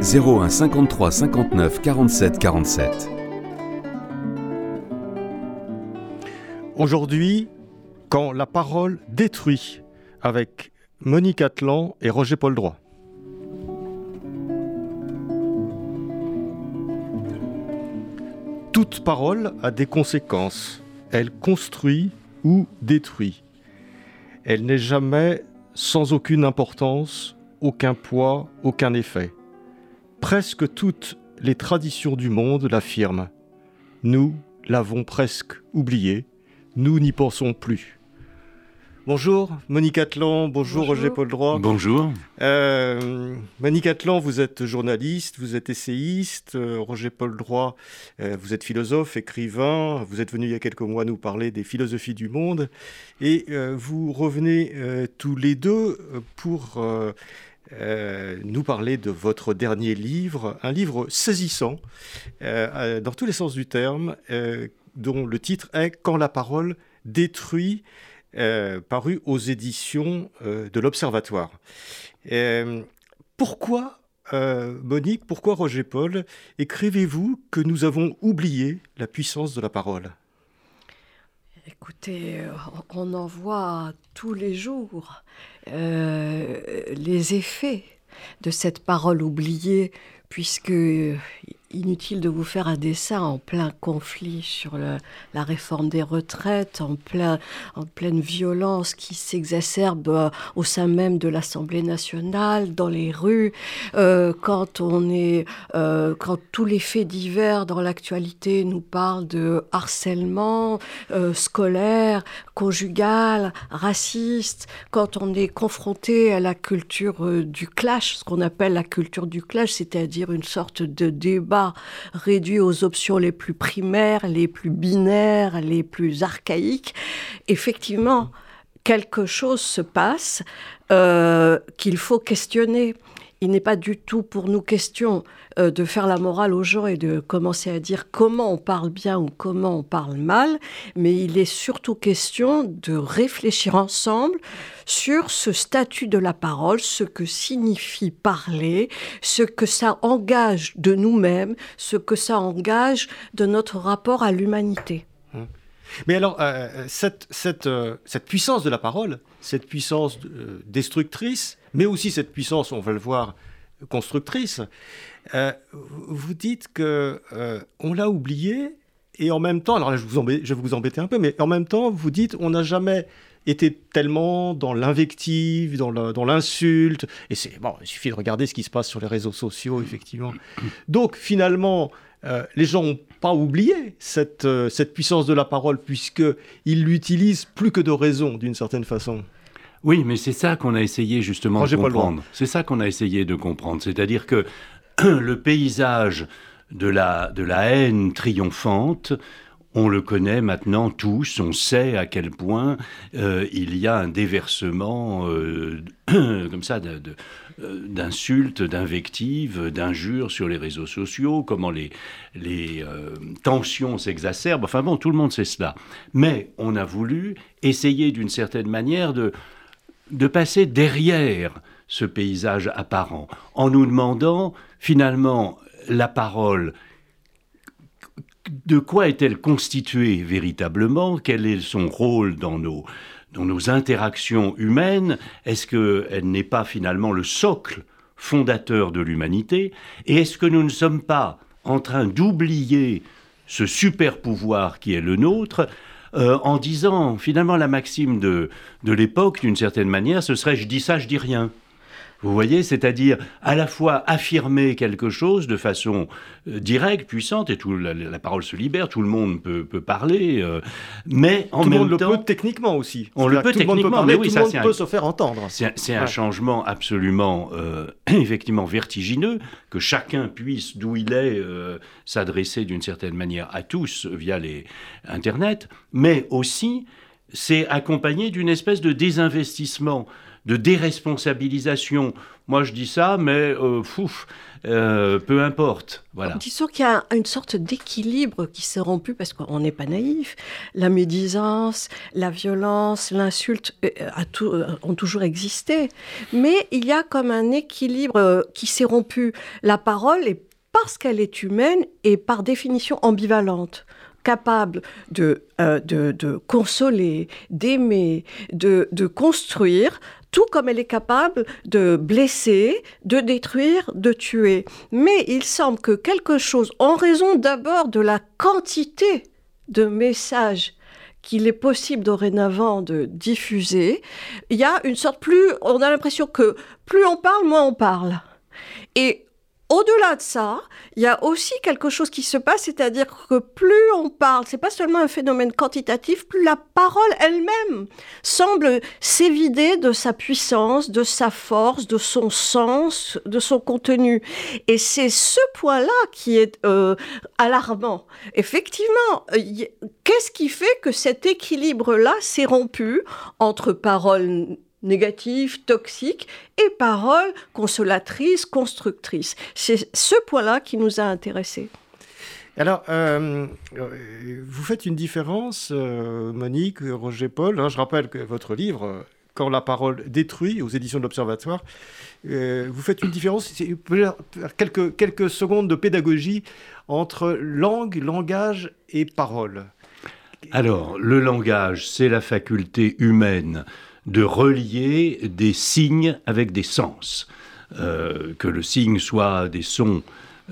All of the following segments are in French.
01 53 59 47 47. Aujourd'hui, quand la parole détruit, avec Monique Atlan et Roger Paul Droit. Toute parole a des conséquences. Elle construit ou détruit. Elle n'est jamais sans aucune importance, aucun poids, aucun effet. Presque toutes les traditions du monde l'affirment. Nous l'avons presque oublié, nous n'y pensons plus. Bonjour Monique Atlan, bonjour, Roger Paul Droit. Bonjour. Euh, Monique Atlan, vous êtes journaliste, vous êtes essayiste. Euh, Roger Paul Droit, euh, vous êtes philosophe, écrivain. Vous êtes venu il y a quelques mois nous parler des philosophies du monde. Et euh, vous revenez euh, tous les deux pour euh, nous parler de votre dernier livre, un livre saisissant euh, dans tous les sens du terme, euh, dont le titre est Quand la parole détruit, euh, paru aux éditions euh, de l'Observatoire. Euh, pourquoi, euh, Monique, pourquoi Roger Paul, écrivez-vous que nous avons oublié la puissance de la parole? Écoutez, euh, on en voit tous les jours euh, les effets de cette parole oubliée, puisque inutile de vous faire un dessin en plein conflit sur la réforme des retraites, en, plein, en pleine violence qui s'exacerbe euh, au sein même de l'Assemblée nationale, dans les rues, euh, quand on est, euh, quand tous les faits divers dans l'actualité nous parlent de harcèlement scolaire, conjugal, raciste, quand on est confronté à la culture du clash, ce qu'on appelle la culture du clash, c'est-à-dire une sorte de débat réduit aux options les plus primaires, les plus binaires, les plus archaïques, effectivement, quelque chose se passe euh, qu'il faut questionner. Il n'est pas du tout pour nous question euh, de faire la morale aux gens et de commencer à dire comment on parle bien ou comment on parle mal, mais il est surtout question de réfléchir ensemble sur ce statut de la parole, ce que signifie parler, ce que ça engage de nous-mêmes, ce que ça engage de notre rapport à l'humanité. Mais alors, euh, cette, cette, euh, cette puissance de la parole, cette puissance euh, destructrice, mais aussi cette puissance, on va le voir, constructrice, euh, vous dites que euh, on l'a oublié et en même temps, alors là, je, vous je vais vous embêter un peu, mais en même temps, vous dites on n'a jamais été tellement dans l'invective, dans l'insulte, et c'est bon, il suffit de regarder ce qui se passe sur les réseaux sociaux, effectivement. Donc finalement, euh, les gens n'ont pas oublié cette, euh, cette puissance de la parole, puisqu'ils l'utilisent plus que de raison, d'une certaine façon. Oui, mais c'est ça qu'on a essayé justement Roger de comprendre. C'est ça qu'on a essayé de comprendre. C'est-à-dire que le paysage de la, de la haine triomphante, on le connaît maintenant tous, on sait à quel point euh, il y a un déversement euh, comme ça de- de- d'insultes, d'invectives, d'injures sur les réseaux sociaux, comment les, les euh, tensions s'exacerbent. Enfin bon, tout le monde sait cela. Mais on a voulu essayer d'une certaine manière de, de passer derrière ce paysage apparent, en nous demandant finalement la parole, de quoi est-elle constituée véritablement? Quel est son rôle dans nos, dans nos interactions humaines Est-ce qu'elle n'est pas finalement le socle fondateur de l'humanité Et est-ce que nous ne sommes pas en train d'oublier ce super pouvoir qui est le nôtre euh, en disant finalement la maxime de, de l'époque, d'une certaine manière, ce serait je dis ça, je dis rien. Vous voyez, c'est-à-dire à la fois affirmer quelque chose de façon euh, directe, puissante, et tout, la, parole se libère, tout le monde peut, parler, euh, mais en tout même le monde temps... le peut techniquement aussi. On le peut techniquement, mais oui, tout ça, le monde peut se faire entendre. C'est un changement absolument, euh, effectivement, vertigineux, que chacun puisse, d'où il est, s'adresser d'une certaine manière à tous via les Internet, mais aussi c'est accompagné d'une espèce de désinvestissement de déresponsabilisation. Moi, je dis ça, mais euh, euh peu importe. Voilà. Disons qu'il y a une sorte d'équilibre qui s'est rompu parce qu'on n'est pas naïf. La médisance, la violence, l'insulte euh, euh, ont toujours existé. Mais il y a comme un équilibre qui s'est rompu. La parole est parce qu'elle est humaine et par définition ambivalente capable de, de, de, consoler, d'aimer, de, de, construire, tout comme elle est capable de blesser, de détruire, de tuer. Mais il semble que quelque chose, en raison d'abord de la quantité de messages qu'il est possible dorénavant de diffuser, il y a une sorte plus, on a l'impression que plus on parle, moins on parle. Et au-delà de ça, il y a aussi quelque chose qui se passe, c'est-à-dire que plus on parle, c'est pas seulement un phénomène quantitatif, plus la parole elle-même semble s'évider de sa puissance, de sa force, de son sens, de son contenu. Et c'est ce point-là qui est euh, alarmant. Effectivement, qu'est-ce qui fait que cet équilibre-là s'est rompu entre parole négative, toxique, et paroles consolatrices, constructrices. C'est ce point-là qui nous a intéressés. Alors, euh, vous faites une différence, euh, Monique, Roger Paul. Hein, je rappelle que votre livre, Quand la parole détruit, aux éditions de l'Observatoire, euh, vous faites une différence, quelques, quelques secondes de pédagogie entre langue, langage et parole. Alors, le langage, c'est la faculté humaine de relier des signes avec des sens. Euh, que le signe soit des sons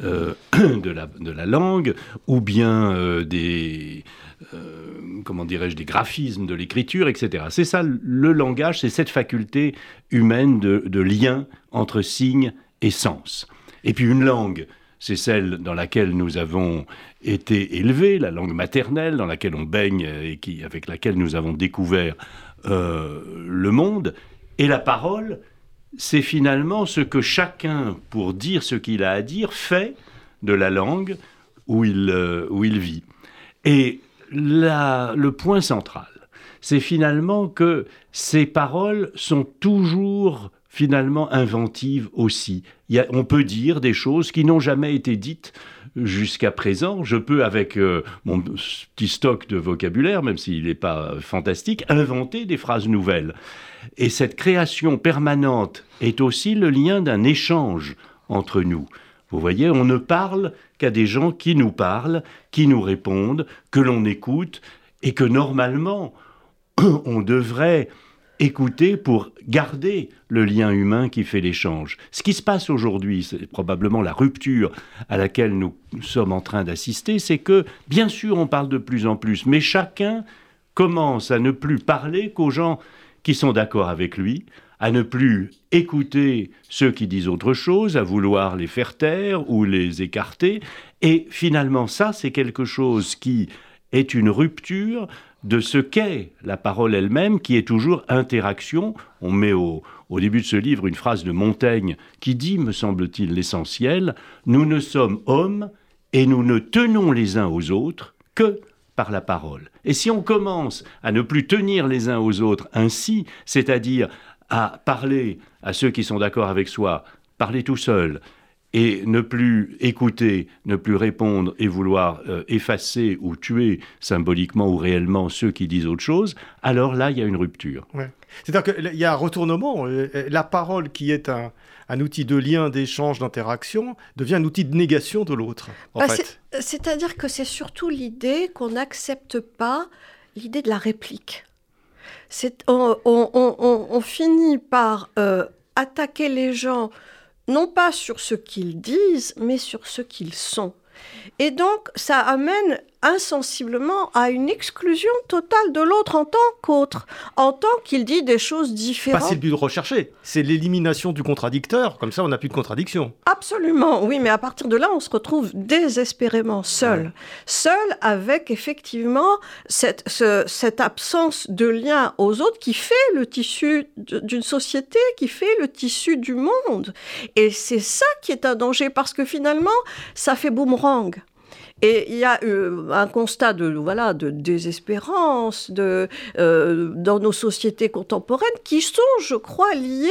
euh, de, la, de, la, langue ou bien euh, des, comment dirais-je, des graphismes de l'écriture, etc. C'est ça le langage, c'est cette faculté humaine de, de lien entre signes et sens. Et puis une langue, c'est celle dans laquelle nous avons été élevés, la langue maternelle dans laquelle on baigne et qui, avec laquelle nous avons découvert euh, le monde. Et la parole, c'est finalement ce que chacun, pour dire ce qu'il a à dire, fait de la langue où il, euh, où il vit. Et le point central, c'est finalement que ces paroles sont toujours finalement inventives aussi. on peut dire des choses qui n'ont jamais été dites jusqu'à présent, je peux, avec euh, mon petit stock de vocabulaire, même s'il n'est pas fantastique, inventer des phrases nouvelles. Et cette création permanente est aussi le lien d'un échange entre nous. Vous voyez, on ne parle qu'à des gens qui nous parlent, qui nous répondent, que l'on écoute, et que normalement, on devrait écouter pour garder le lien humain qui fait l'échange. Ce qui se passe aujourd'hui, c'est probablement la rupture à laquelle nous sommes en train d'assister, c'est que, bien sûr, on parle de plus en plus, mais chacun commence à ne plus parler qu'aux gens qui sont d'accord avec lui, à ne plus écouter ceux qui disent autre chose, à vouloir les faire taire ou les écarter. Et finalement, ça, c'est quelque chose qui est une rupture de ce qu'est la parole elle-même, qui est toujours interaction. On met au, début de ce livre une phrase de Montaigne qui dit, me semble-t-il, l'essentiel, Nous ne sommes hommes et nous ne tenons les uns aux autres que par la parole. Et si on commence à ne plus tenir les uns aux autres ainsi, c'est-à-dire à parler à ceux qui sont d'accord avec soi, parler tout seul, et ne plus écouter, ne plus répondre et vouloir euh, effacer ou tuer symboliquement ou réellement ceux qui disent autre chose, alors là, il y a une rupture. C'est-à-dire qu'il y a un retournement. Euh, euh, la parole qui est un, outil de lien, d'échange, d'interaction, devient un outil de négation de l'autre. Bah, c'est-à-dire que c'est surtout l'idée qu'on n'accepte pas l'idée de la réplique. On, on, finit par attaquer les gens non pas sur ce qu'ils disent, mais sur ce qu'ils sont. Et donc, ça amène insensiblement à une exclusion totale de l'autre en tant qu'autre, en tant qu'il dit des choses différentes. c'est le but de rechercher, c'est l'élimination du contradicteur, comme ça on n'a plus de contradiction. Absolument, oui, mais à partir de là, on se retrouve désespérément seul. Seul avec effectivement cette, cette absence de lien aux autres qui fait le tissu d'une société, qui fait le tissu du monde. Et c'est ça qui est un danger, parce que finalement, ça fait boomerang. Et il y a euh, un constat de, voilà, de désespérance de, euh, dans nos sociétés contemporaines qui sont, je crois, liées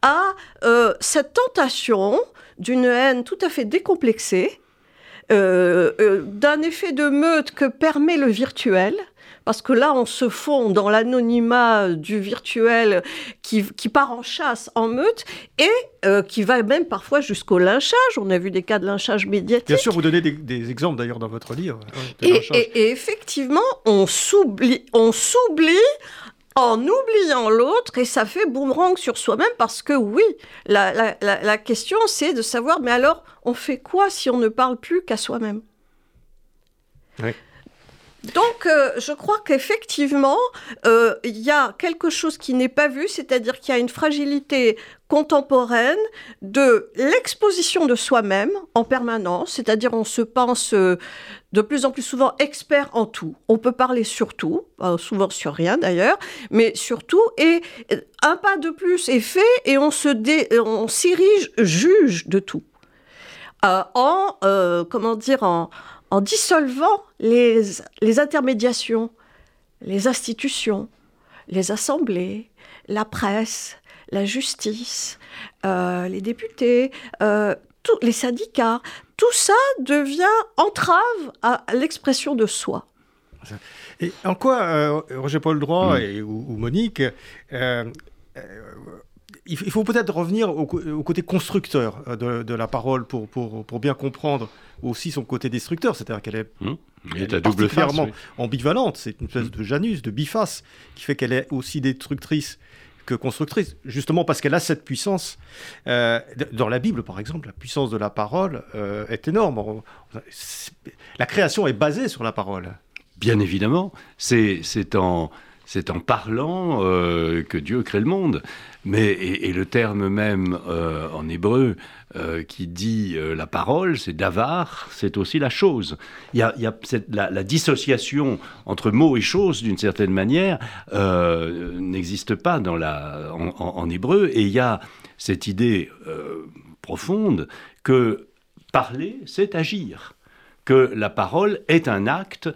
à euh, cette tentation d'une haine tout à fait décomplexée, d'un effet de meute que permet le virtuel parce que là, on se fond dans l'anonymat du virtuel qui, part en chasse, en meute, et euh, qui va même parfois jusqu'au lynchage. On a vu des cas de lynchage médiatique. Bien sûr, vous donnez des, exemples d'ailleurs dans votre livre. et, effectivement, on s'oublie, on s'oublie en oubliant l'autre et ça fait boomerang sur soi-même parce que oui, la, la question c'est de savoir, mais alors on fait quoi si on ne parle plus qu'à soi-même? Oui. Donc, euh, je crois qu'effectivement, euh, il y a quelque chose qui n'est pas vu, c'est-à-dire qu'il y a une fragilité contemporaine de l'exposition de soi-même en permanence, c'est-à-dire on se pense euh, de plus en plus souvent expert en tout. On peut parler sur tout, souvent sur rien d'ailleurs, mais sur tout, et un pas de plus est fait et on se on s'érige juge de tout. En, comment dire, en en dissolvant les, les intermédiations, les institutions, les assemblées, la presse, la justice, euh, les députés, euh, les syndicats, tout ça devient entrave à l'expression de soi. Et en quoi, euh, Roger-Paul Droit mm. et, ou, Monique, il faut peut-être revenir au, côté constructeur de, la parole pour, pour, pour, bien comprendre aussi son côté destructeur, c'est-à-dire qu'elle est, mmh. est, particulièrement ambivalente, c'est une espèce mmh. de Janus, de biface, qui fait qu'elle est aussi destructrice que constructrice, justement parce qu'elle a cette puissance. Euh, dans la Bible, par exemple, la puissance de la parole euh, est énorme. La création est basée sur la parole. Bien évidemment, c'est en c'est en parlant euh, que Dieu crée le monde. Mais, et, le terme même euh, en hébreu euh, qui dit la parole, c'est davar, c'est aussi la chose. Il y a, la, dissociation entre mots et choses, d'une certaine manière, n'existe pas en, hébreu. Et il y a cette idée profonde que parler, c'est agir. Que la parole est un acte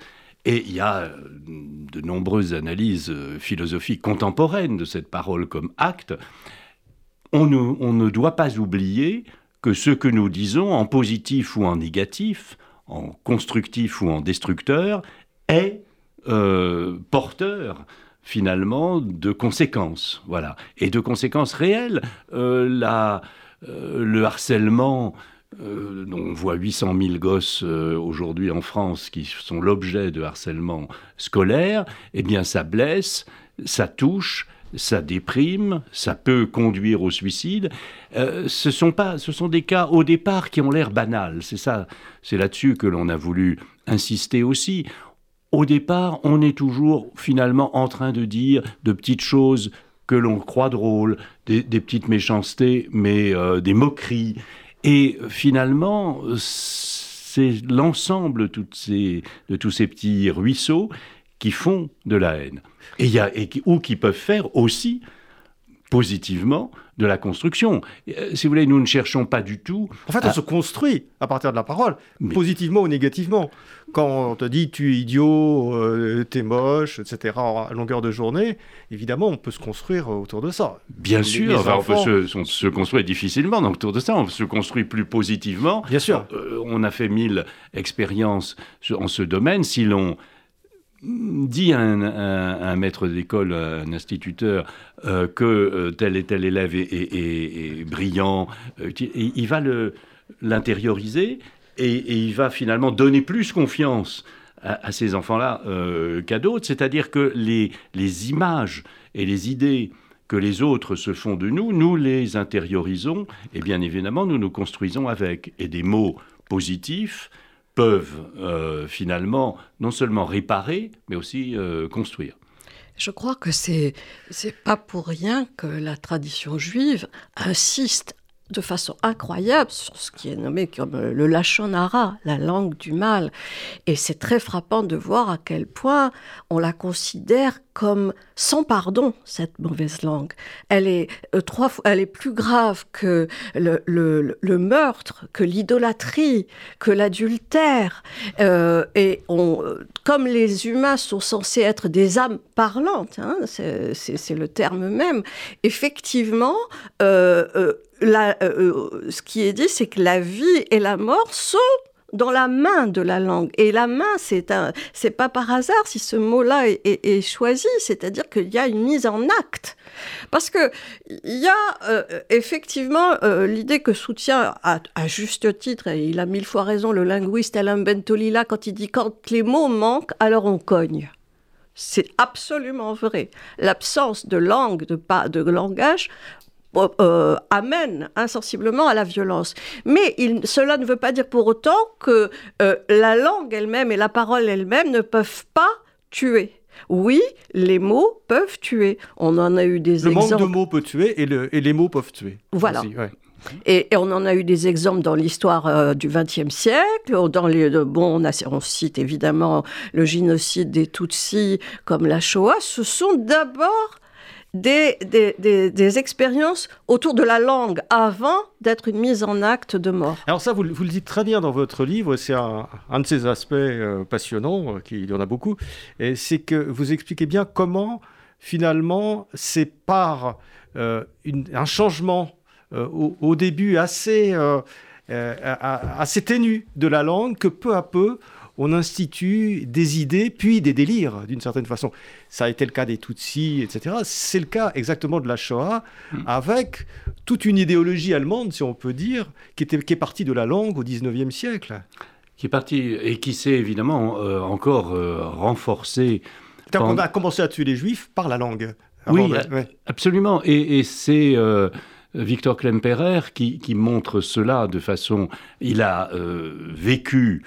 et il y a euh, de nombreuses analyses euh, philosophiques contemporaines de cette parole comme acte. On ne, doit pas oublier que ce que nous disons en positif ou en négatif, en constructif ou en destructeur, est euh, porteur finalement de conséquences, voilà, et de conséquences réelles. la, le harcèlement euh, on voit 800 000 gosses euh, aujourd'hui en France qui sont l'objet de harcèlement scolaire, eh bien ça blesse, ça touche, ça déprime, ça peut conduire au suicide. Euh, ce, sont pas, ce sont des cas au départ qui ont l'air banals. C'est ça, c'est là-dessus que l'on a voulu insister aussi. Au départ, on est toujours finalement en train de dire de petites choses que l'on croit drôles, des, petites méchancetés, mais des moqueries. Et finalement, c'est l'ensemble de tous ces petits ruisseaux qui font de la haine. Et, ou qui peuvent faire aussi positivement de la construction. Euh, si vous voulez, nous ne cherchons pas du tout. En fait, on se construit à partir de la parole, positivement ou négativement. Quand on te dit tu es idiot, euh, t'es moche, etc., à longueur de journée, évidemment, on peut se construire autour de ça. Bien sûr, on peut se, construire difficilement donc, autour de ça. On se construit plus positivement. Bien sûr. Euh, on a fait mille expériences en ce domaine. Si l'on dit un, un, maître d'école, un instituteur, euh, que euh, tel et tel élève est, brillant, euh, il va l'intérioriser et, il va finalement donner plus confiance à, ces enfants-là qu'à d'autres. C'est-à-dire que les, les images et les idées que les autres se font de nous, nous les intériorisons et bien évidemment nous nous construisons avec. Et des mots positifs peuvent finalement non seulement réparer, mais aussi construire. Je crois que c'est c'est pas pour rien que la tradition juive insiste de façon incroyable sur ce qui est nommé comme euh, le lachonara, la langue du mal. Et c'est très frappant de voir à quel point on la considère comme sans pardon, cette mauvaise langue. Elle est, euh, trois fois, elle est plus grave que le, meurtre, que l'idolâtrie, que l'adultère. Euh, et on, comme les humains sont censés être des âmes parlantes, hein, c'est le terme même, effectivement, euh, euh, ce qui est dit, c'est que la vie et la mort sont dans la main de la langue. Et la main, c'est un, c'est pas par hasard si ce mot-là est, choisi, c'est-à-dire qu'il y a une mise en acte. Parce que il y a euh, effectivement l'idée que soutient à, juste titre, et il a mille fois raison, le linguiste Alain Bentolila quand il dit quand les mots manquent, alors on cogne. C'est absolument vrai. L'absence de langue, de, pas, de langage, euh, amène insensiblement à la violence. Mais cela ne veut pas dire pour autant que euh, la langue elle-même et la parole elle-même ne peuvent pas tuer. Oui, les mots peuvent tuer. On en a eu des exemples. Le manque de mots peut tuer et, les mots peuvent tuer. Voilà. Et, on en a eu des exemples dans l'histoire euh, du XXe siècle. Dans les, bon, on, on, cite évidemment le génocide des Tutsis comme la Shoah. Ce sont d'abord des, expériences autour de la langue avant d'être une mise en acte de mort. Alors ça, vous, le dites très bien dans votre livre, c'est un, de ces aspects euh, passionnants, euh, il y en a beaucoup, et c'est que vous expliquez bien comment finalement c'est par euh, un changement au, début assez, assez ténu de la langue que peu à peu on institue des idées, puis des délires, d'une certaine façon. Ça a été le cas des Tutsis, etc. C'est le cas exactement de la Shoah, hmm. avec toute une idéologie allemande, si on peut dire, qui, était, qui est partie de la langue au 19e siècle. Qui est partie, et qui s'est évidemment euh, encore euh, renforcée. On a commencé à tuer les juifs par la langue. Oui, absolument. Et, c'est... Euh, Victor Klemperer qui, qui, montre cela de façon... Il a vécu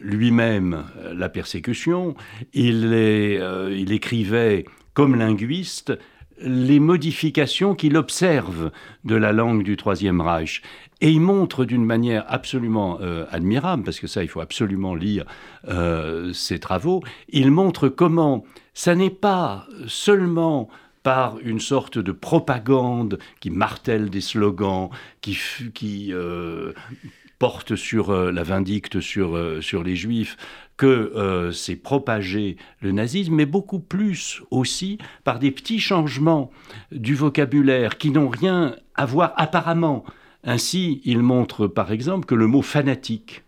lui-même euh, la persécution, euh, il, écrivait comme linguiste les modifications qu'il observe de la langue du Troisième Reich. Et il montre d'une manière absolument euh, admirable, parce que ça, il faut absolument lire ses travaux, il montre comment ça n'est pas seulement par une sorte de propagande qui martèle des slogans, qui, qui porte sur euh, la vindicte sur, euh, sur les juifs, que euh, c'est propagé le nazisme, mais beaucoup plus aussi par des petits changements du vocabulaire qui n'ont rien à voir apparemment. Ainsi, il montre par exemple que le mot fanatique,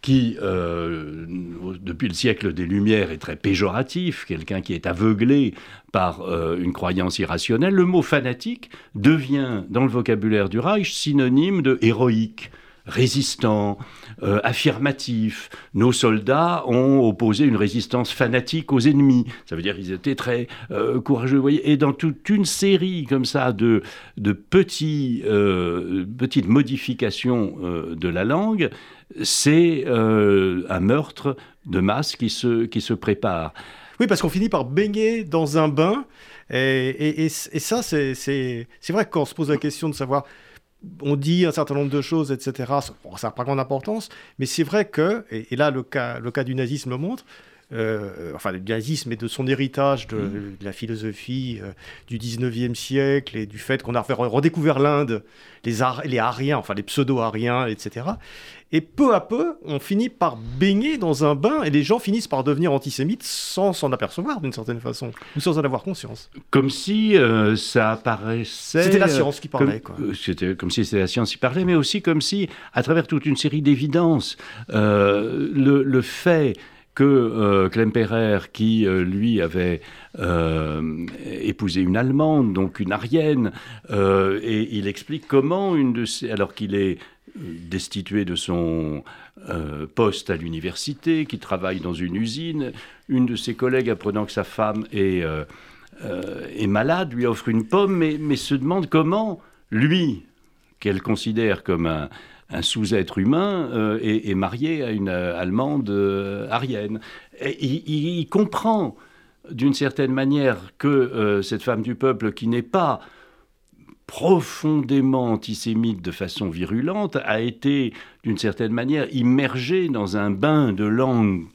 qui, depuis le siècle des Lumières, est très péjoratif, quelqu'un qui est aveuglé par une croyance irrationnelle, le mot fanatique devient, dans le vocabulaire du Reich, synonyme de héroïque résistant, euh, affirmatif. Nos soldats ont opposé une résistance fanatique aux ennemis. Ça veut dire qu'ils étaient très euh, courageux. Voyez et dans toute une série comme ça de, de petits, euh, petites modifications de la langue, c'est un meurtre de masse qui se, qui se prépare. Oui, parce qu'on finit par baigner dans un bain. Et, et ça, c'est vrai que quand on se pose la question de savoir on dit un certain nombre de choses, etc. ça n'a pas grande importance, mais c'est vrai que, et, là le cas, le cas du nazisme le montre, euh, enfin du nazisme et de son héritage de, mm. la philosophie euh, du 19e siècle et du fait qu'on a redécouvert l'Inde, les, les Ariens, enfin les pseudo-Ariens, etc. Et peu à peu, on finit par baigner dans un bain et les gens finissent par devenir antisémites sans s'en apercevoir d'une certaine façon, ou sans en avoir conscience. Comme si euh, ça apparaissait. C'était la science qui parlait. Comme, quoi. C'était comme si c'était la science qui parlait, mais aussi comme si, à travers toute une série d'évidences, le, le, fait que euh, Klemperer, qui euh, lui avait euh, épousé une Allemande, donc une Arienne, et il explique comment une de alors qu'il est destitué de son poste à l'université, qui travaille dans une usine, une de ses collègues apprenant que sa femme est, malade, lui offre une pomme, mais se demande comment lui, qu'elle considère comme un, un sous-être humain est, marié à une Allemande arienne. il, comprend d'une certaine manière que cette femme du peuple qui n'est pas profondément antisémite de façon virulente, a été d'une certaine manière immergé dans un bain de langue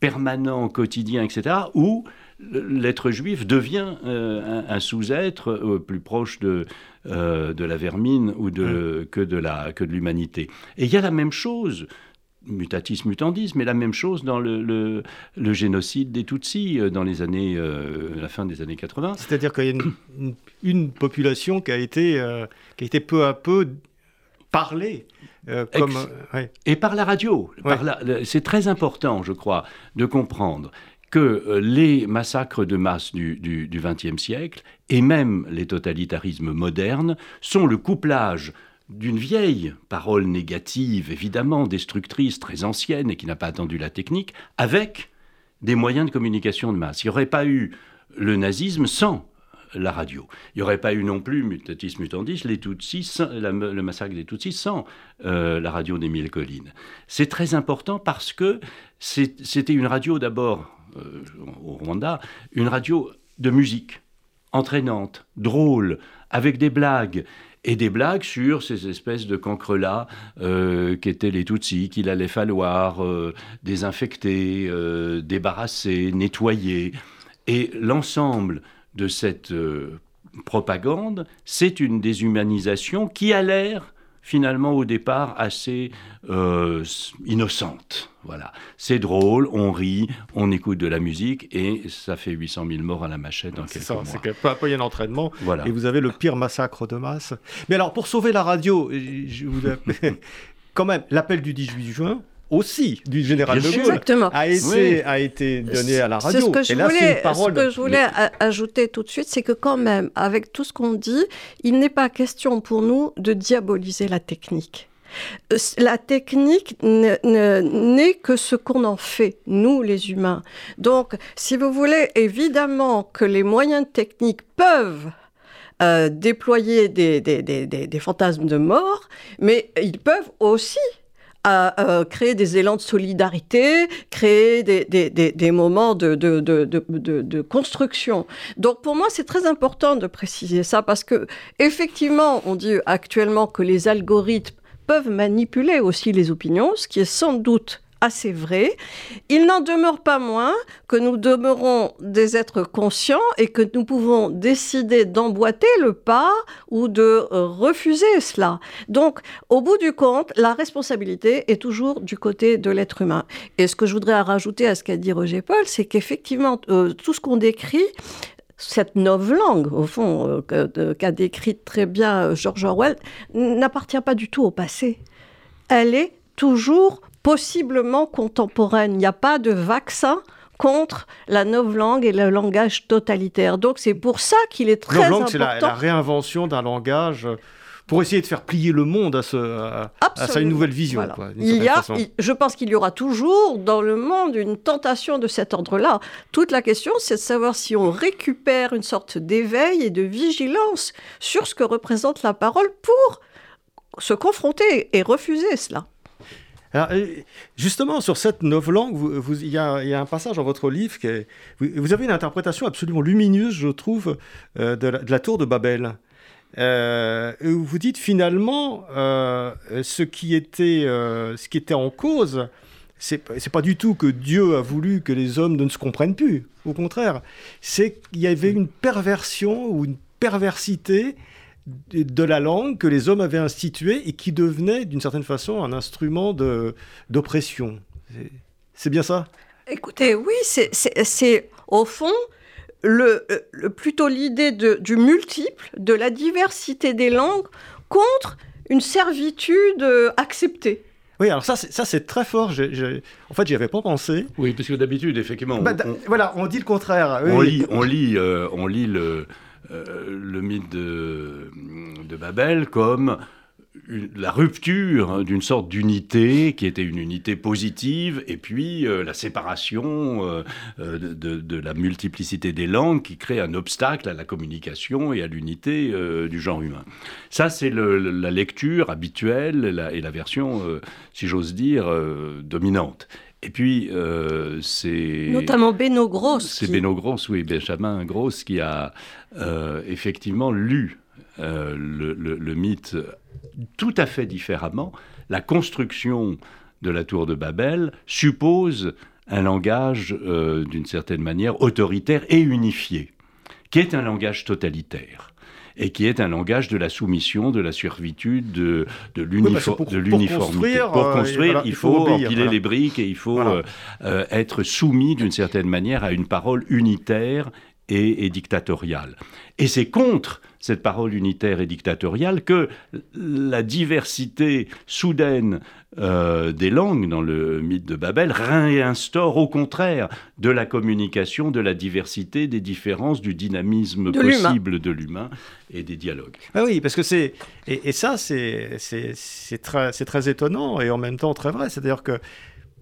permanent, quotidien, etc., où l'être juif devient euh, un, sous-être euh, plus proche de, euh, de la vermine ou de, que de l'humanité. Et il y a la même chose mutatis mutandis, mais la même chose dans le, le, génocide des Tutsis dans les années, euh, la fin des années 80. C'est-à-dire qu'il y a une, une, population qui a, été, euh, qui a été peu à peu parlée. comme, Et par la radio. C'est très important, je crois, de comprendre que les massacres de masse du XXe siècle, et même les totalitarismes modernes, sont le couplage d'une vieille parole négative, évidemment destructrice, très ancienne et qui n'a pas attendu la technique, avec des moyens de communication de masse. Il n'y aurait pas eu le nazisme sans la radio. Il n'y aurait pas eu non plus, mutatis mutandis, les Tutsis, le massacre des Tutsis sans euh, la radio d'Émile Collines. C'est très important parce que c'était une radio d'abord, euh, au Rwanda, une radio de musique, entraînante, drôle, avec des blagues et des blagues sur ces espèces de cancrelats euh, qu'étaient les Tutsis, qu'il allait falloir euh, désinfecter, euh, débarrasser, nettoyer. Et l'ensemble de cette propagande, c'est une déshumanisation qui a l'air finalement au départ assez innocente. Voilà. C'est drôle, on rit, on écoute de la musique et ça fait 800 000 morts à la machette dans quelques ça, mois. C'est pas, pas un entraînement. Voilà. Et vous avez le pire massacre de masse. Mais alors, pour sauver la radio, je vous quand même, l'appel du 18 juin, aussi du général de Gaulle a été, a été donné à la radio. Ce que je voulais, ce que je voulais ajouter tout de suite, c'est que quand même, avec tout ce qu'on dit, il n'est pas question pour nous de diaboliser la technique. Euh, la technique n'est que ce qu'on en fait, nous les humains. Donc, si vous voulez, évidemment que les moyens techniques peuvent euh, déployer des, des, fantasmes de mort, mais ils peuvent aussi euh, créer des élans de solidarité, créer des, moments de, de, de, construction. Donc pour moi, c'est très important de préciser ça parce que effectivement, on dit actuellement que les algorithmes peuvent manipuler aussi les opinions, ce qui est sans doute assez vrai. Il n'en demeure pas moins que nous demeurons des êtres conscients et que nous pouvons décider d'emboîter le pas ou de refuser cela. Donc, au bout du compte, la responsabilité est toujours du côté de l'être humain. Et ce que je voudrais rajouter à ce qu'a dit Roger Paul, c'est qu'effectivement, euh, tout ce qu'on décrit, cette langue, au fond, euh, qu'a décrite très bien euh, George Orwell, n'appartient pas du tout au passé. Elle est toujours possiblement contemporaine. Il n'y a pas de vaccin contre la langue et le langage totalitaire. Donc c'est pour ça qu'il est très important. c'est la, réinvention d'un langage pour essayer de faire plier le monde à, ce, à, une nouvelle vision. il y a, je pense qu'il y aura toujours dans le monde une tentation de cet ordre-là. Toute la question, c'est de savoir si on récupère une sorte d'éveil et de vigilance sur ce que représente la parole pour se confronter et refuser cela. Euh, justement, sur cette novlangue, vous, il, y a, un passage dans votre livre qui vous, avez une interprétation absolument lumineuse, je trouve, euh, de, la, tour de Babel. Euh, vous dites finalement euh, ce, qui était, ce qui était en cause, c'est pas du tout que Dieu a voulu que les hommes ne se comprennent plus. Au contraire, c'est qu'il y avait une perversion ou une perversité de la langue que les hommes avaient instituée et qui devenait d'une certaine façon un instrument d'oppression. C'est bien ça? Écoutez, oui, c'est au fond le, plutôt l'idée du multiple, de la diversité des langues contre une servitude euh, acceptée. Oui, alors ça, ça c'est très fort. En fait, j'y avais pas pensé. Oui, parce que d'habitude, effectivement. Bah, voilà, on dit le contraire. on, lit, on lit, euh, on lit le, euh, le mythe de, Babel comme la rupture d'une sorte d'unité qui était une unité positive, et puis euh, la séparation euh, euh, de, la multiplicité des langues qui crée un obstacle à la communication et à l'unité du genre humain. Ça, c'est la lecture habituelle et la version, si j'ose dire, dominante. Et puis, c'est... Notamment Beno Gross. C'est Beno Gross, oui, Benjamin Gross, qui a effectivement lu le, mythe tout à fait différemment, la construction de la tour de Babel suppose un langage, euh, d'une certaine manière, autoritaire et unifié, qui est un langage totalitaire et qui est un langage de la soumission, de la servitude, de, de l'uniformité. Pour construire, euh, il, faut, empiler les briques et il faut euh, être soumis d'une certaine manière à une parole unitaire et, et dictatoriale. Et c'est contre cette parole unitaire et dictatoriale que la diversité soudaine euh, des langues dans le mythe de Babel réinstaure au contraire de la communication, de la diversité, des différences, du dynamisme possible de l'humain et des dialogues. Ah oui, parce que c'est... Et, ça, c'est très, très étonnant et en même temps très vrai. C'est-à-dire que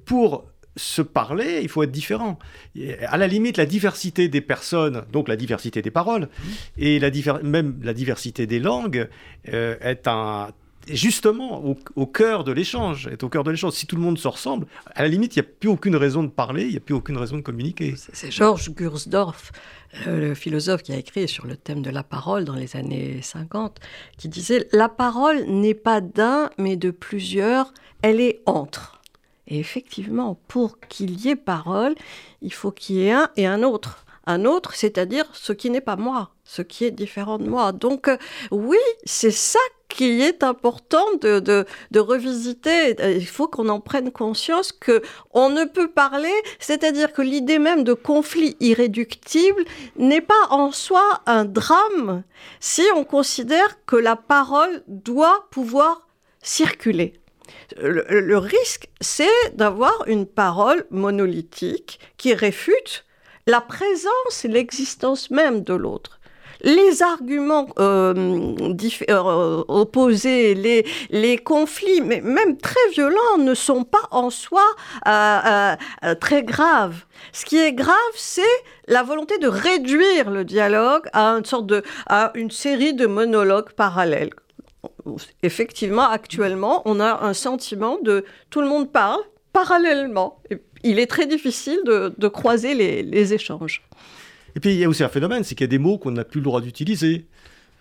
pour se parler, il faut être différent. À la limite, la diversité des personnes, donc la diversité des paroles, et la même la diversité des langues, euh, est un justement au, cœur de l'échange, est au cœur de l'échange. Si tout le monde se ressemble, à la limite, il n'y a plus aucune raison de parler, il n'y a plus aucune raison de communiquer. C'est Georges Gursdorf, euh, le philosophe qui a écrit sur le thème de la parole dans les années 50, qui disait La parole n'est pas d'un, mais de plusieurs, elle est entre. Et effectivement, pour qu'il y ait parole, il faut qu'il y ait un et un autre. Un autre, c'est-à-dire ce qui n'est pas moi, ce qui est différent de moi. Donc euh, oui, c'est ça qui est important de, de, revisiter. Il faut qu'on en prenne conscience que on ne peut parler, c'est-à-dire que l'idée même de conflit irréductible n'est pas en soi un drame si on considère que la parole doit pouvoir circuler le, risque, c'est d'avoir une parole monolithique qui réfute la présence et l'existence même de l'autre les arguments euh, euh, opposés, les, conflits, mais même très violents, ne sont pas en soi euh, très graves. Ce qui est grave, c'est la volonté de réduire le dialogue à une sorte de, à une série de monologues parallèles effectivement, actuellement, on a un sentiment de tout le monde parle parallèlement. il est très difficile de, croiser les, échanges. Et puis il y a aussi un phénomène, c'est qu'il y a des mots qu'on n'a plus le droit d'utiliser.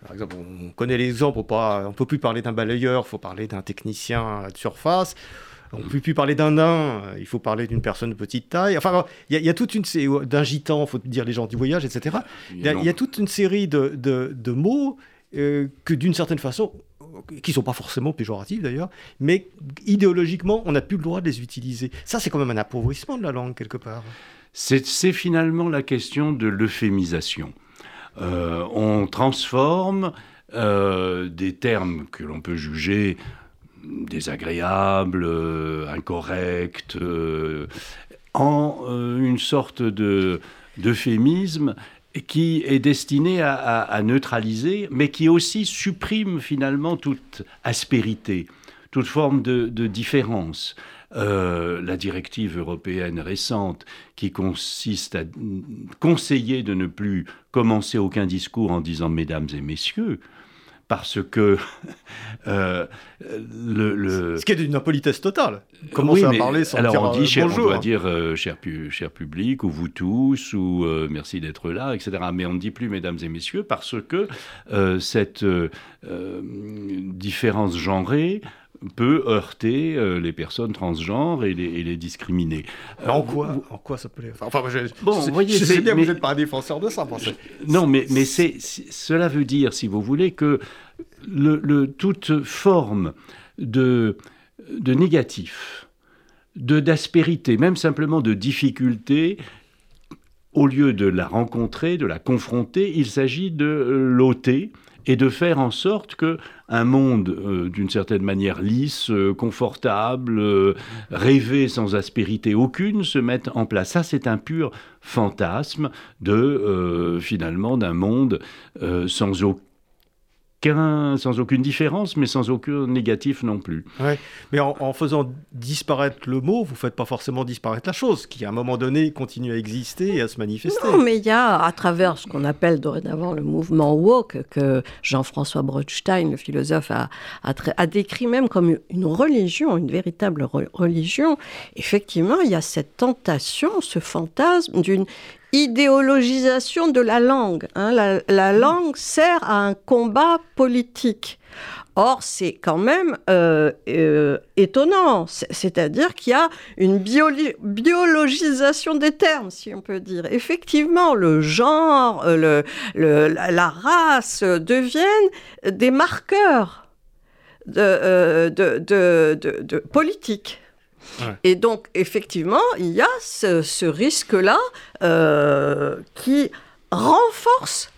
Par exemple, on connaît l'exemple, on ne peut plus parler d'un balayeur, il faut parler d'un technicien de surface. On ne peut plus parler d'un nain, il faut parler d'une personne de petite taille. Enfin, il y, a toute une d'un gitan, il faut dire les gens du voyage, etc. Il y, a toute une série de, mots euh, que d'une certaine façon, qui sont pas forcément péjoratifs d'ailleurs, mais idéologiquement, on n'a plus le droit de les utiliser. Ça, c'est quand même un appauvrissement de la langue quelque part. C'est finalement la question de l'euphémisation. Euh, on transforme euh, des termes que l'on peut juger désagréables, euh, incorrects, en une sorte d'euphémisme qui est destiné à, neutraliser, mais qui aussi supprime finalement toute aspérité, toute forme de, différence. Euh, la directive européenne récente qui consiste à conseiller de ne plus commencer aucun discours en disant mesdames et messieurs, parce que euh, le, Ce qui est d'une impolitesse totale. Commencer à parler sans alors dire on dit, cher, bonjour. On doit dire euh, cher, cher, public, ou vous tous, ou euh, merci d'être là, etc. Mais on ne dit plus mesdames et messieurs parce que cette différence genrée peut heurter les personnes transgenres et les, discriminer. en, quoi, en quoi ça peut les... Enfin, je, bon, je, voyez, sais bien que vous n'êtes pas un défenseur de ça. non, mais, mais c'est, cela veut dire, si vous voulez, que le, toute forme de, de négatif, de d'aspérité, même simplement de difficulté, au lieu de la rencontrer, de la confronter, il s'agit de l'ôter et de faire en sorte que un monde euh, d'une certaine manière lisse, euh, confortable, euh, rêvé sans aspérité aucune se mette en place. Ça, c'est un pur fantasme de finalement d'un monde sans aucun sans aucune différence, mais sans aucun négatif non plus. Ouais. Mais en, faisant disparaître le mot, vous ne faites pas forcément disparaître la chose, qui à un moment donné continue à exister et à se manifester. Non, mais il y a, à travers ce qu'on appelle dorénavant le mouvement woke, que Jean-François Broadstein, le philosophe, a, a, décrit même comme une religion, une véritable religion, effectivement, il y a cette tentation, ce fantasme d'une idéologisation de la langue. Hein. La, langue sert à un combat politique. Or, c'est quand même euh, euh, étonnant. C'est-à-dire qu'il y a une biologisation des termes, si on peut dire. Effectivement, le genre, euh, le, la race deviennent des marqueurs de, de, de, de politique. Et donc, effectivement, il y a ce, risque-là euh, qui renforce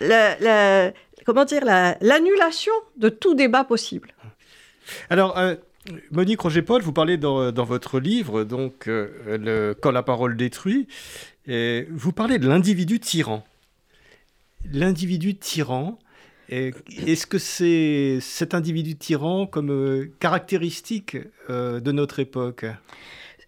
la, comment dire, l'annulation de tout débat possible. Alors, euh, Monique Roger-Paul, vous parlez dans, votre livre, donc, euh, le, Quand la parole détruit, et vous parlez de l'individu tyran. L'individu tyran, est-ce que c'est cet individu tyran comme euh, caractéristique euh, de notre époque?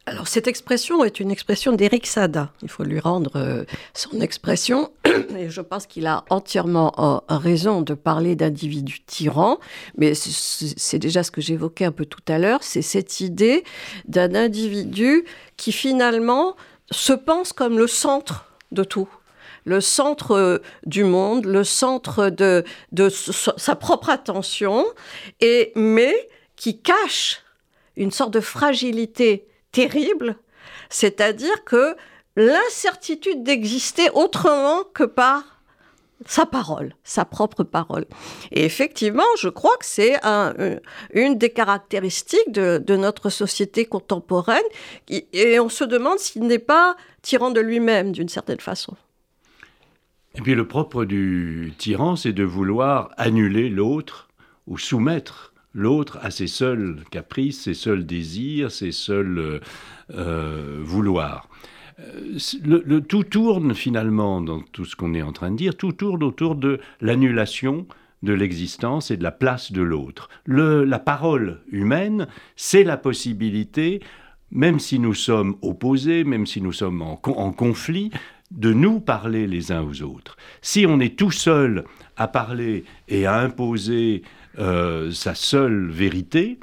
Alors cette expression est une expression d'Éric Sada. Il faut lui rendre euh, son expression et je pense qu'il a entièrement raison de parler d'individu tyran. Mais c'est déjà ce que j'évoquais un peu tout à l'heure, c'est cette idée d'un individu qui finalement se pense comme le centre de tout le centre euh, du monde, le centre de, sa propre attention, mais qui cache une sorte de fragilité terrible, c'est-à-dire que l'incertitude d'exister autrement que par sa parole, sa propre parole. Et effectivement, je crois que c'est une des caractéristiques de, de, notre société contemporaine, et on se demande s'il n'est pas tyran de lui-même d'une certaine façon. Et puis le propre du tyran, c'est de vouloir annuler l'autre ou soumettre l'autre à ses seuls caprices, ses seuls désirs, ses seuls euh, euh, vouloirs. Euh, le, tout tourne finalement dans tout ce qu'on est en train de dire, tout tourne autour de l'annulation de l'existence et de la place de l'autre. La parole humaine, c'est la possibilité, même si nous sommes opposés, même si nous sommes en conflit, de nous parler les uns aux autres. Si on est tout seul à parler et à imposer euh, sa seule vérité,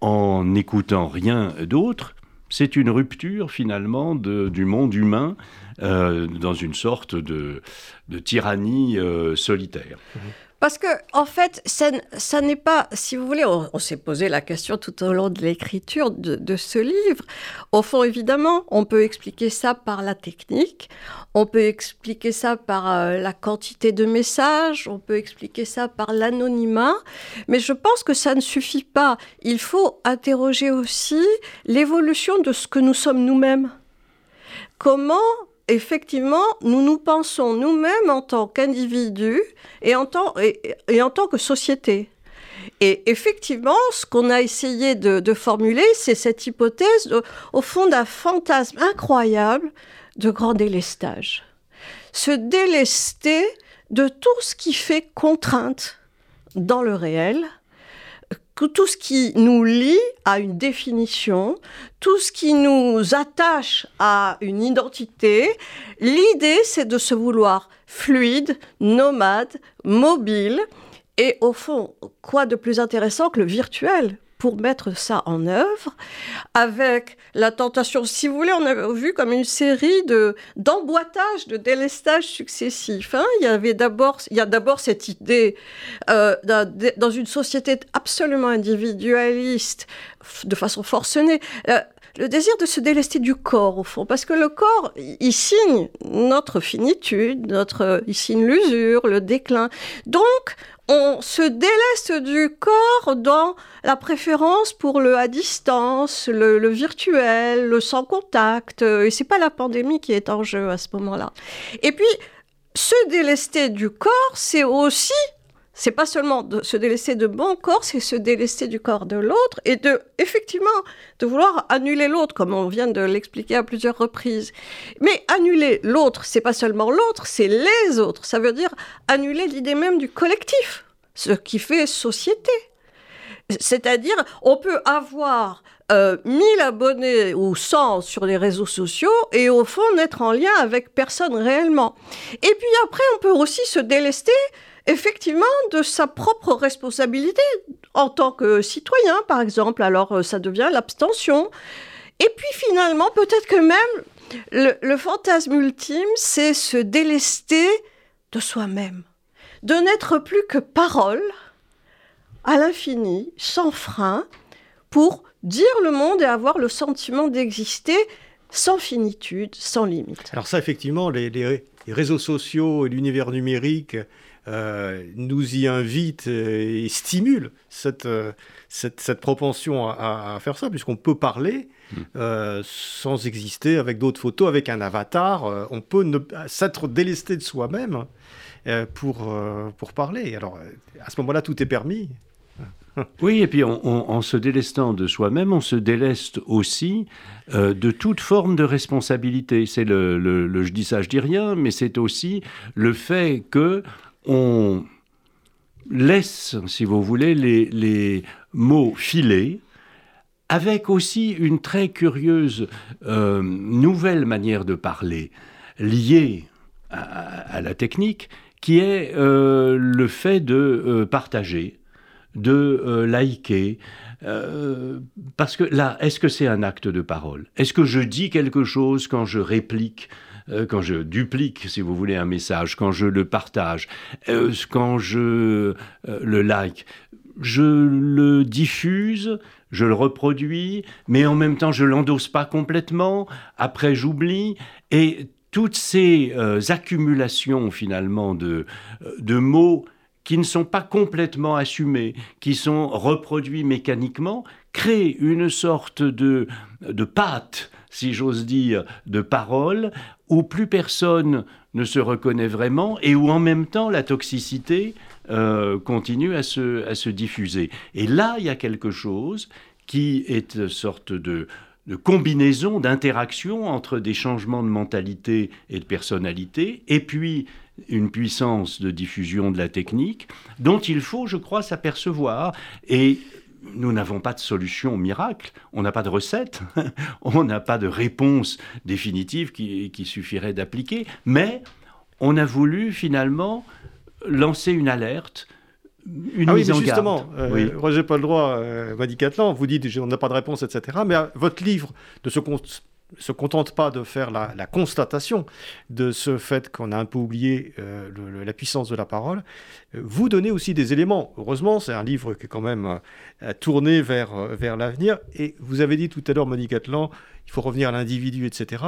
en n'écoutant rien d'autre, c'est une rupture finalement du monde humain euh, dans une sorte de, tyrannie euh, solitaire. Mmh. Parce que, en fait, ça, n'est pas, si vous voulez, on, s'est posé la question tout au long de l'écriture de, ce livre. Au fond, évidemment, on peut expliquer ça par la technique, on peut expliquer ça par euh, la quantité de messages, on peut expliquer ça par l'anonymat, mais je pense que ça ne suffit pas. Il faut interroger aussi l'évolution de ce que nous sommes nous-mêmes. Comment effectivement, nous nous pensons nous-mêmes en tant qu'individus et, en tant, et, en tant que société. Et effectivement, ce qu'on a essayé de, formuler, c'est cette hypothèse, au fond, d'un fantasme incroyable de grand délestage. Se délester de tout ce qui fait contrainte dans le réel, tout ce qui nous lie à une définition, tout ce qui nous attache à une identité, l'idée c'est de se vouloir fluide, nomade, mobile, et au fond, quoi de plus intéressant que le virtuel? Pour mettre ça en œuvre, avec la tentation, si vous voulez, on a vu comme une série de d'emboîtages, de délestages successifs. Hein. Il y avait d'abord, il y a d'abord cette idée euh, dans une société absolument individualiste, de façon forcenée. Euh, le désir de se délester du corps, au fond, parce que le corps, il signe notre finitude, notre, il signe l'usure, le déclin. Donc, on se déleste du corps dans la préférence pour le à distance, le, virtuel, le sans contact. Et c'est pas la pandémie qui est en jeu à ce moment-là. Et puis, se délester du corps, c'est aussi c'est pas seulement de se délester de mon corps, c'est se délester du corps de l'autre et de, effectivement, de vouloir annuler l'autre, comme on vient de l'expliquer à plusieurs reprises. Mais annuler l'autre, c'est pas seulement l'autre, c'est les autres. Ça veut dire annuler l'idée même du collectif. ce qui fait société. C'est-à-dire, on peut avoir euh, 1000 abonnés ou 100 sur les réseaux sociaux et au fond n'être en lien avec personne réellement. Et puis après, on peut aussi se délester effectivement de sa propre responsabilité en tant que citoyen, par exemple. Alors, euh, ça devient l'abstention. Et puis finalement, peut-être que même le, fantasme ultime, c'est se délester de soi-même, de n'être plus que parole à l'infini, sans frein, pour dire le monde et avoir le sentiment d'exister sans finitude, sans limite. Alors ça, effectivement, les réseaux sociaux et l'univers numérique euh, nous y invitent et stimulent cette, euh, cette, cette propension à, à, faire ça, puisqu'on peut parler mmh. euh, sans exister avec d'autres photos, avec un avatar. On peut s'être délesté de soi-même pour, pour parler. Alors, à ce moment-là, tout est permis. Oui, et puis on, on, en se délestant de soi-même, on se déleste aussi euh, de toute forme de responsabilité. C'est le, le, le, je dis ça, je dis rien, mais c'est aussi le fait que on laisse, si vous voulez, les, mots filer, avec aussi une très curieuse euh, nouvelle manière de parler liée à, la technique, qui est euh, le fait de euh, partager de liker. Euh, parce que là, est-ce que c'est un acte de parole? Est-ce que je dis quelque chose quand je réplique euh, quand je duplique, si vous voulez, un message, quand je le partage, euh, quand je euh, le like, je le diffuse, je le reproduis, mais en même temps je l'endosse pas complètement, après j'oublie, et toutes ces accumulations finalement de mots qui ne sont pas complètement assumés, qui sont reproduits mécaniquement, créent une sorte de, de pâte, si j'ose dire, de parole, où plus personne ne se reconnaît vraiment et où en même temps la toxicité euh, continue à se, à se diffuser. Et là, il y a quelque chose qui est une sorte de, de combinaison, d'interaction entre des changements de mentalité et de personnalité, et puis une puissance de diffusion de la technique dont il faut, je crois, s'apercevoir. Et nous n'avons pas de solution miracle, on n'a pas de recette, on n'a pas de réponse définitive qui, qui suffirait d'appliquer, mais on a voulu finalement lancer une alerte. Une ah mise oui, en justement, garde. euh, oui. Roger Paul Droit euh, Catlan, vous dites on n'a pas de réponse, etc. Mais euh, votre livre de ce compte se contente pas de faire la, constatation de ce fait qu'on a un peu oublié euh, la puissance de la parole. Euh, vous donnez aussi des éléments. Heureusement, c'est un livre qui est quand même euh, tourné vers, vers l'avenir. Et vous avez dit tout à l'heure, Monique Atlan, il faut revenir à l'individu, etc.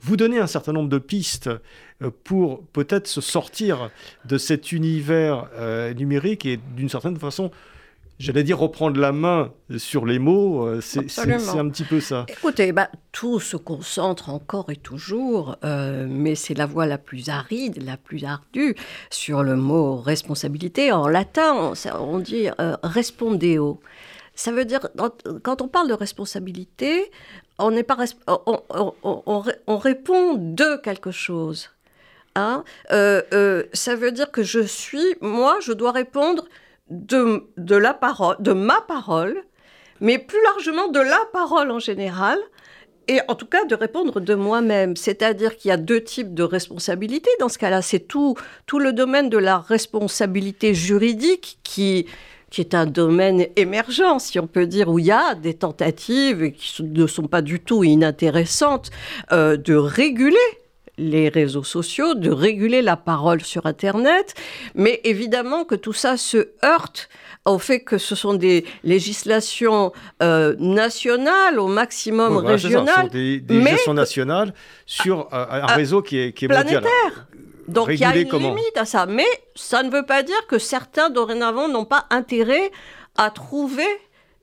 Vous donnez un certain nombre de pistes pour peut-être se sortir de cet univers numérique et d'une certaine façon j'allais dire reprendre la main sur les mots, euh, c'est un petit peu ça. Écoutez, bah, tout se concentre encore et toujours, euh, mais c'est la voie la plus aride, la plus ardue sur le mot responsabilité. En latin, on, on dit euh, respondeo. Ça veut dire, quand on parle de responsabilité, on, n'est pas on, on, on, on répond de quelque chose. Hein euh, ça veut dire que je suis, moi, je dois répondre de, de, la parole, de ma parole, mais plus largement de la parole en général, et en tout cas de répondre de moi-même. C'est-à-dire qu'il y a deux types de responsabilités dans ce cas-là. C'est tout, tout le domaine de la responsabilité juridique qui, qui est un domaine émergent, si on peut dire, où il y a des tentatives qui ne sont pas du tout inintéressantes euh, de réguler les réseaux sociaux, de réguler la parole sur Internet, mais évidemment que tout ça se heurte au fait que ce sont des législations euh, nationales, au maximum ouais, régionales. Ça, des, des législations nationales sur euh, un réseau qui est, qui est planétaire. mondial. Donc il y a une limite à ça. Mais ça ne veut pas dire que certains dorénavant n'ont pas intérêt à trouver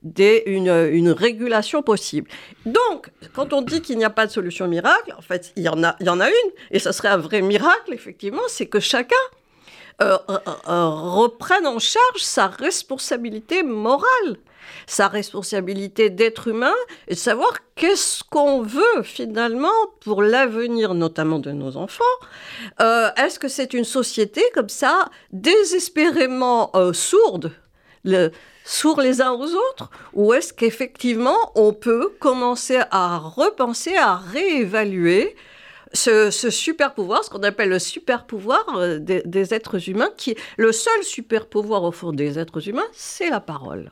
des, une, régulation possible. Donc, quand on dit qu'il n'y a pas de solution miracle, en fait, il y en a, une, et ce serait un vrai miracle, effectivement, c'est que chacun euh, reprenne prenne en charge sa responsabilité morale sa responsabilité d'être humain et de savoir qu'est-ce qu'on veut finalement pour l'avenir, notamment de nos enfants. Euh, est-ce que c'est une société comme ça, désespérément euh, sourde le, sourds les uns aux autres Ou est-ce qu'effectivement on peut commencer à repenser, à réévaluer ce, super pouvoir, ce qu'on appelle le super pouvoir euh, des, êtres humains, qui le seul super pouvoir au fond des êtres humains, c'est la parole.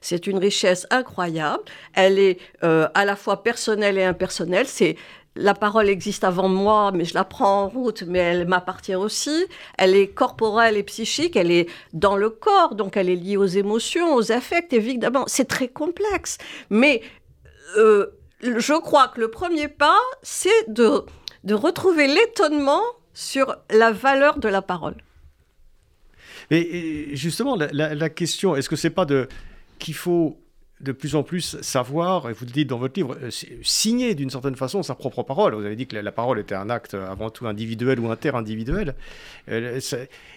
C'est une richesse incroyable. Elle est euh, à la fois personnelle et impersonnelle. C'est la parole existe avant moi, mais je la prends en route, mais elle m'appartient aussi. Elle est corporelle et psychique, elle est dans le corps, donc elle est liée aux émotions, aux affects, évidemment. C'est très complexe. Mais euh, je crois que le premier pas, c'est de, de retrouver l'étonnement sur la valeur de la parole. Et, justement, la, la question, est-ce que c'est pas de qu'il faut de plus en plus savoir, et vous le dites dans votre livre, euh, signer d'une certaine façon sa propre parole. Vous avez dit que la parole était un acte avant tout individuel ou interindividuel. Euh,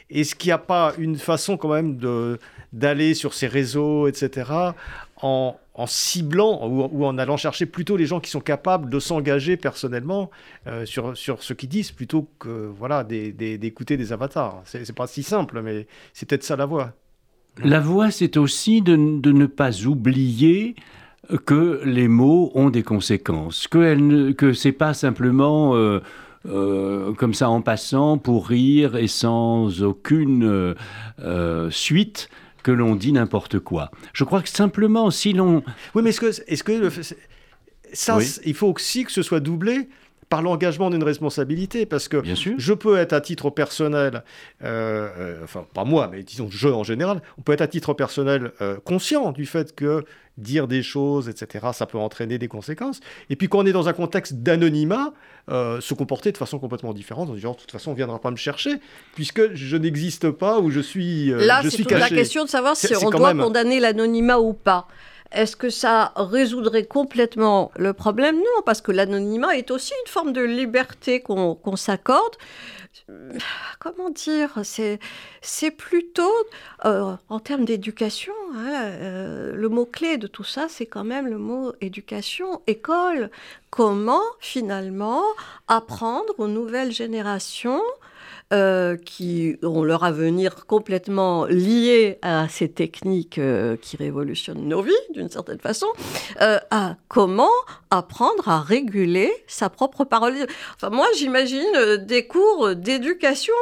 est-ce qu'il n'y a pas une façon quand même d'aller sur ces réseaux, etc., en, ciblant ou, en allant chercher plutôt les gens qui sont capables de s'engager personnellement euh, sur, ce qu'ils disent plutôt que voilà d'écouter des, des avatars? C'est pas si simple, mais c'est peut-être ça la voie. La voix, c'est aussi de, ne pas oublier que les mots ont des conséquences, que, que c'est pas simplement euh, euh, comme ça en passant pour rire et sans aucune euh, suite que l'on dit n'importe quoi. Je crois que simplement, si l'on... Oui, mais est-ce que, est -ce que ça, il faut aussi que ce soit doublé par l'engagement d'une responsabilité, parce que je peux être à titre personnel, euh, euh, enfin pas moi, mais disons je en général, on peut être à titre personnel euh, conscient du fait que dire des choses, etc., ça peut entraîner des conséquences. Et puis quand on est dans un contexte d'anonymat, se comporter de façon complètement différente, en disant de toute façon on ne viendra pas me chercher, puisque je n'existe pas ou je suis, Là, je suis caché. Là, c'est la question de savoir si on doit condamner l'anonymat ou pas. Est-ce que ça résoudrait complètement le problème? Non, parce que l'anonymat est aussi une forme de liberté qu'on s'accorde. Comment dire? C'est plutôt, euh, en termes d'éducation, hein, euh, le mot-clé de tout ça, c'est quand même le mot éducation, école. Comment, finalement, apprendre aux nouvelles générations euh, qui ont leur avenir complètement lié à ces techniques euh, qui révolutionnent nos vies, d'une certaine façon, euh, à comment apprendre à réguler sa propre parole. Enfin, moi, j'imagine des cours d'éducation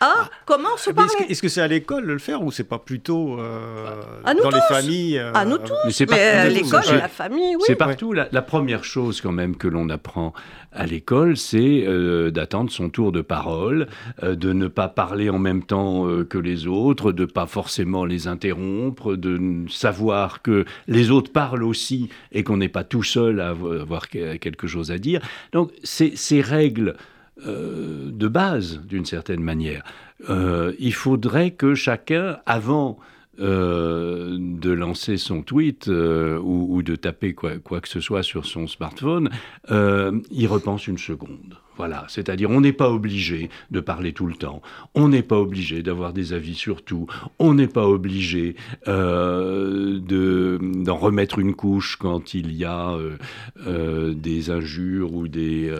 ah, ah, comment se parler Est-ce que c'est à l'école de le faire ou c'est pas plutôt euh, dans les familles euh, À nous tous. Mais, c'est l'école et la famille, oui. C'est partout. La, première chose quand même que l'on apprend à l'école, c'est euh, d'attendre son tour de parole, de ne pas parler en même temps que les autres, de pas forcément les interrompre, de savoir que les autres parlent aussi et qu'on n'est pas tout seul à avoir quelque chose à dire. Donc ces règles euh, de base, d'une certaine manière. Euh, il faudrait que chacun, avant euh, de lancer son tweet ou, de taper quoi, que ce soit sur son smartphone, y repense une seconde. Voilà, c'est-à-dire on n'est pas obligé de parler tout le temps, on n'est pas obligé d'avoir des avis sur tout, on n'est pas obligé euh, d'en remettre une couche quand il y a euh, euh, des injures ou des,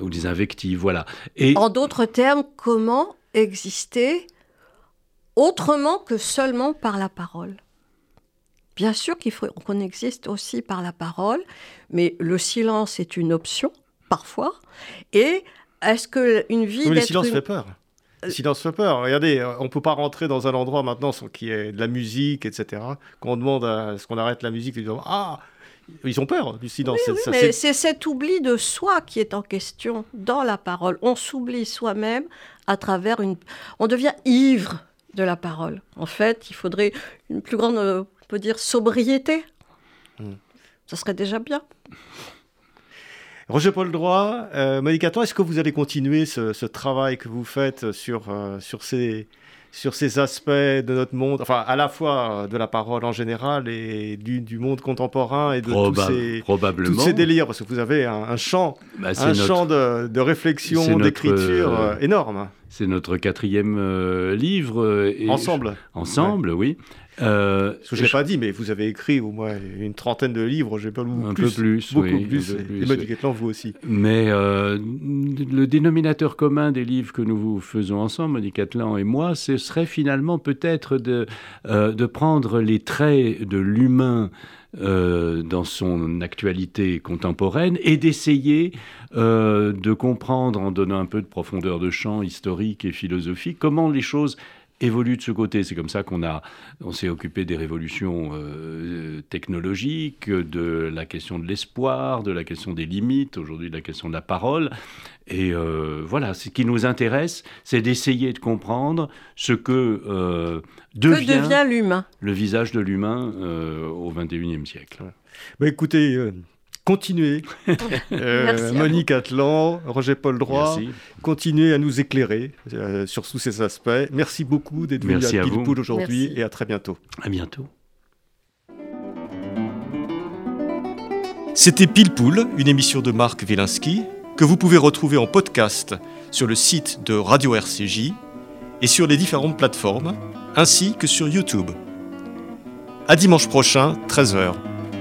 ou des invectives. Voilà. Et... En d'autres termes, comment exister autrement que seulement par la parole Bien sûr qu'il faut qu'on existe aussi par la parole, mais le silence est une option parfois. Et est-ce qu'une vie. Mais le silence fait peur. Le silence fait peur. Regardez, euh, on ne peut pas rentrer dans un endroit maintenant qui est de la musique, etc. Quand on demande à ce qu'on arrête la musique, ils disent Ah ils ont peur du silence. mais c'est cet oubli de soi qui est en question dans la parole. On s'oublie soi-même à travers une. On devient ivre de la parole. En fait, il faudrait une plus grande, euh, on peut dire, sobriété. Hmm. Ça serait déjà bien. Roger Paul Droit, euh, est-ce que vous allez continuer ce, travail que vous faites sur, euh, sur, ces, sur ces aspects de notre monde, enfin à la fois de la parole en général et du, du monde contemporain et de tous, ces, probablement. ces délires, parce que vous avez un, champ, un champ bah, de, de réflexion, d'écriture euh, énorme. C'est notre quatrième euh, livre. ensemble. ensemble, oui. Euh, je ne l'ai pas dit, mais vous avez écrit au moins une trentaine de livres, j'ai pas lu un peu plus, beaucoup oui, plus. Et Monique vous aussi. Mais euh, le dénominateur commun des livres que nous faisons ensemble, Monique Atlan et moi, ce serait finalement peut-être de, euh, de prendre les traits de l'humain euh, dans son actualité contemporaine et d'essayer euh, de comprendre en donnant un peu de profondeur de champ historique et philosophique comment les choses évolue de ce côté. C'est comme ça qu'on a, on s'est occupé des révolutions euh, technologiques, de la question de l'espoir, de la question des limites, aujourd'hui de la question de la parole. Et euh, voilà, ce qui nous intéresse, c'est d'essayer de comprendre ce que, euh, devient, que devient l'humain. Le visage de l'humain au XXIe siècle. Bah, écoutez, continuez, euh, Monique Atlan, Roger-Paul Droit, continuez à nous éclairer euh, sur tous ces aspects. Merci beaucoup d'être venu à Pilpoul aujourd'hui et à très bientôt. À bientôt. C'était Pilpoul, une émission de Marc Wielinski que vous pouvez retrouver en podcast sur le site de Radio RCJ et sur les différentes plateformes, ainsi que sur YouTube. À dimanche prochain, 13h